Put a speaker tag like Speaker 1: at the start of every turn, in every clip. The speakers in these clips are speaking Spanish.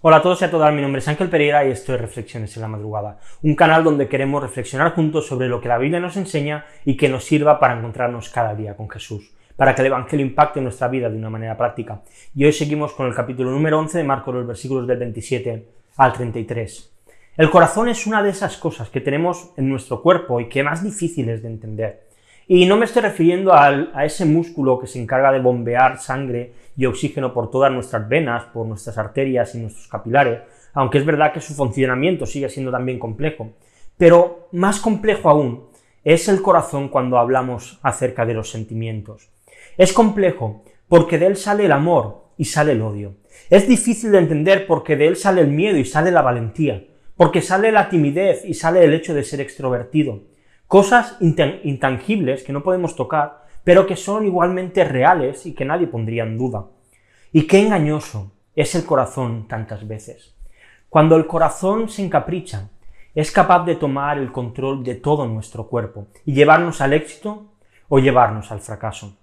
Speaker 1: Hola a todos y a todas, mi nombre es Ángel Pereira y esto es Reflexiones en la Madrugada, un canal donde queremos reflexionar juntos sobre lo que la Biblia nos enseña y que nos sirva para encontrarnos cada día con Jesús, para que el Evangelio impacte nuestra vida de una manera práctica. Y hoy seguimos con el capítulo número 11 de Marcos, los versículos del 27 al 33. El corazón es una de esas cosas que tenemos en nuestro cuerpo y que más difíciles de entender. Y no me estoy refiriendo a ese músculo que se encarga de bombear sangre y oxígeno por todas nuestras venas, por nuestras arterias y nuestros capilares, aunque es verdad que su funcionamiento sigue siendo también complejo. Pero más complejo aún es el corazón cuando hablamos acerca de los sentimientos. Es complejo porque de él sale el amor y sale el odio. Es difícil de entender porque de él sale el miedo y sale la valentía, porque sale la timidez y sale el hecho de ser extrovertido Cosas intangibles que no podemos tocar, pero que son igualmente reales y que nadie pondría en duda. Y qué engañoso es el corazón tantas veces. Cuando el corazón se encapricha, es capaz de tomar el control de todo nuestro cuerpo y llevarnos al éxito o llevarnos al fracaso.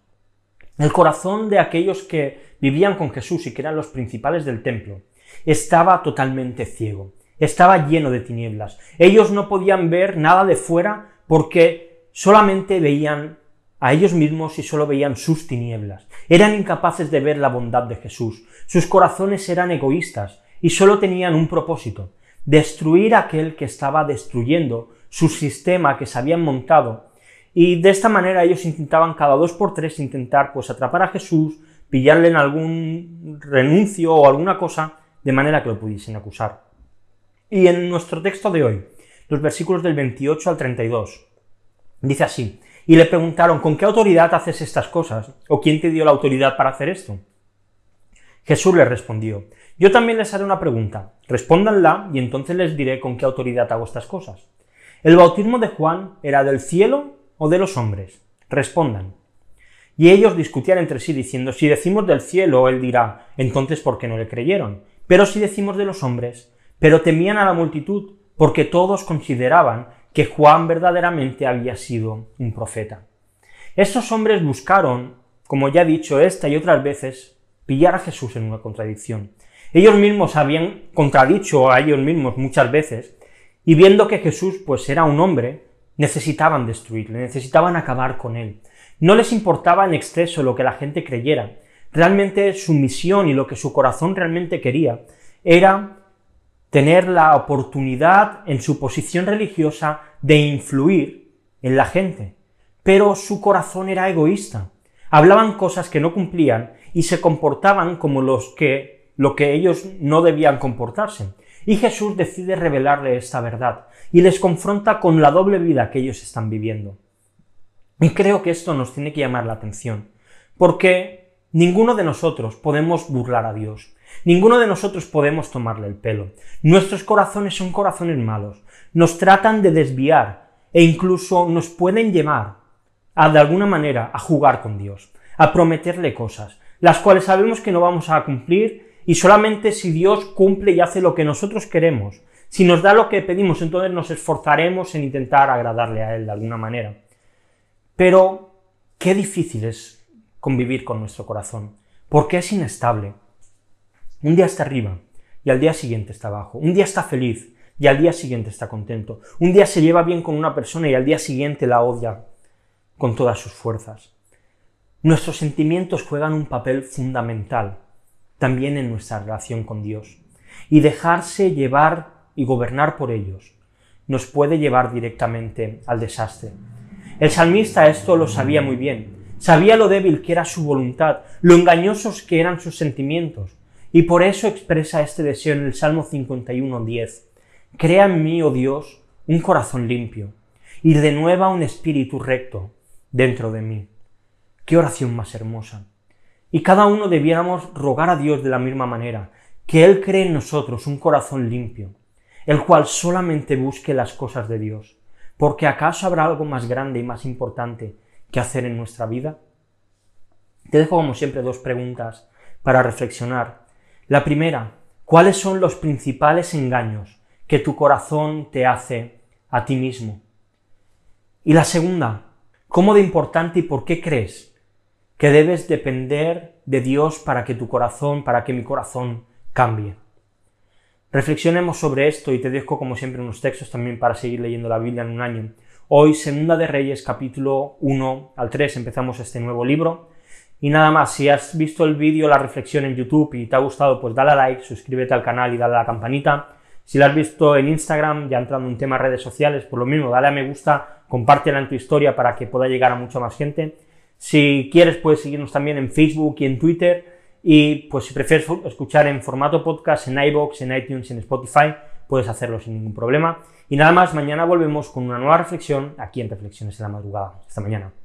Speaker 1: El corazón de aquellos que vivían con Jesús y que eran los principales del templo estaba totalmente ciego, estaba lleno de tinieblas. Ellos no podían ver nada de fuera porque solamente veían a ellos mismos y solo veían sus tinieblas. Eran incapaces de ver la bondad de Jesús. Sus corazones eran egoístas y solo tenían un propósito, destruir aquel que estaba destruyendo su sistema que se habían montado. Y de esta manera ellos intentaban cada dos por tres intentar pues atrapar a Jesús, pillarle en algún renuncio o alguna cosa de manera que lo pudiesen acusar. Y en nuestro texto de hoy, los versículos del 28 al 32. Dice así, y le preguntaron, ¿con qué autoridad haces estas cosas? ¿O quién te dio la autoridad para hacer esto? Jesús les respondió, yo también les haré una pregunta, respóndanla y entonces les diré con qué autoridad hago estas cosas. ¿El bautismo de Juan era del cielo o de los hombres? Respondan. Y ellos discutían entre sí diciendo, si decimos del cielo, él dirá, entonces ¿por qué no le creyeron? Pero si decimos de los hombres, pero temían a la multitud, porque todos consideraban que Juan verdaderamente había sido un profeta. Estos hombres buscaron, como ya he dicho esta y otras veces, pillar a Jesús en una contradicción. Ellos mismos habían contradicho a ellos mismos muchas veces, y viendo que Jesús pues era un hombre, necesitaban destruirle, necesitaban acabar con él. No les importaba en exceso lo que la gente creyera. Realmente su misión y lo que su corazón realmente quería era tener la oportunidad en su posición religiosa de influir en la gente. Pero su corazón era egoísta. Hablaban cosas que no cumplían y se comportaban como los que lo que ellos no debían comportarse. Y Jesús decide revelarle esta verdad y les confronta con la doble vida que ellos están viviendo. Y creo que esto nos tiene que llamar la atención, porque ninguno de nosotros podemos burlar a Dios. Ninguno de nosotros podemos tomarle el pelo. Nuestros corazones son corazones malos. Nos tratan de desviar e incluso nos pueden llevar a, de alguna manera, a jugar con Dios, a prometerle cosas, las cuales sabemos que no vamos a cumplir y solamente si Dios cumple y hace lo que nosotros queremos, si nos da lo que pedimos, entonces nos esforzaremos en intentar agradarle a Él de alguna manera. Pero qué difícil es convivir con nuestro corazón, porque es inestable, un día está arriba y al día siguiente está abajo. Un día está feliz y al día siguiente está contento. Un día se lleva bien con una persona y al día siguiente la odia con todas sus fuerzas. Nuestros sentimientos juegan un papel fundamental también en nuestra relación con Dios. Y dejarse llevar y gobernar por ellos nos puede llevar directamente al desastre. El salmista esto lo sabía muy bien. Sabía lo débil que era su voluntad, lo engañosos que eran sus sentimientos, y por eso expresa este deseo en el Salmo 51.10. Crea en mí, oh Dios, un corazón limpio, y renueva un espíritu recto dentro de mí. Qué oración más hermosa. Y cada uno debiéramos rogar a Dios de la misma manera, que Él cree en nosotros un corazón limpio, el cual solamente busque las cosas de Dios, porque ¿acaso habrá algo más grande y más importante que hacer en nuestra vida? Te dejo como siempre dos preguntas para reflexionar la primera, ¿cuáles son los principales engaños que tu corazón te hace a ti mismo? Y la segunda, ¿cómo de importante y por qué crees que debes depender de Dios para que tu corazón, para que mi corazón cambie? Reflexionemos sobre esto y te dejo como siempre unos textos también para seguir leyendo la Biblia en un año. Hoy, Segunda de Reyes, capítulo 1 al 3, empezamos este nuevo libro. Y nada más, si has visto el vídeo, la reflexión en YouTube y te ha gustado, pues dale a like, suscríbete al canal y dale a la campanita. Si lo has visto en Instagram, ya entrando en tema redes sociales, por lo mismo, dale a me gusta, compártela en tu historia para que pueda llegar a mucha más gente. Si quieres, puedes seguirnos también en Facebook y en Twitter y pues si prefieres escuchar en formato podcast, en iBox, en iTunes, en Spotify, puedes hacerlo sin ningún problema. Y nada más, mañana volvemos con una nueva reflexión aquí en Reflexiones de la Madrugada. Hasta mañana.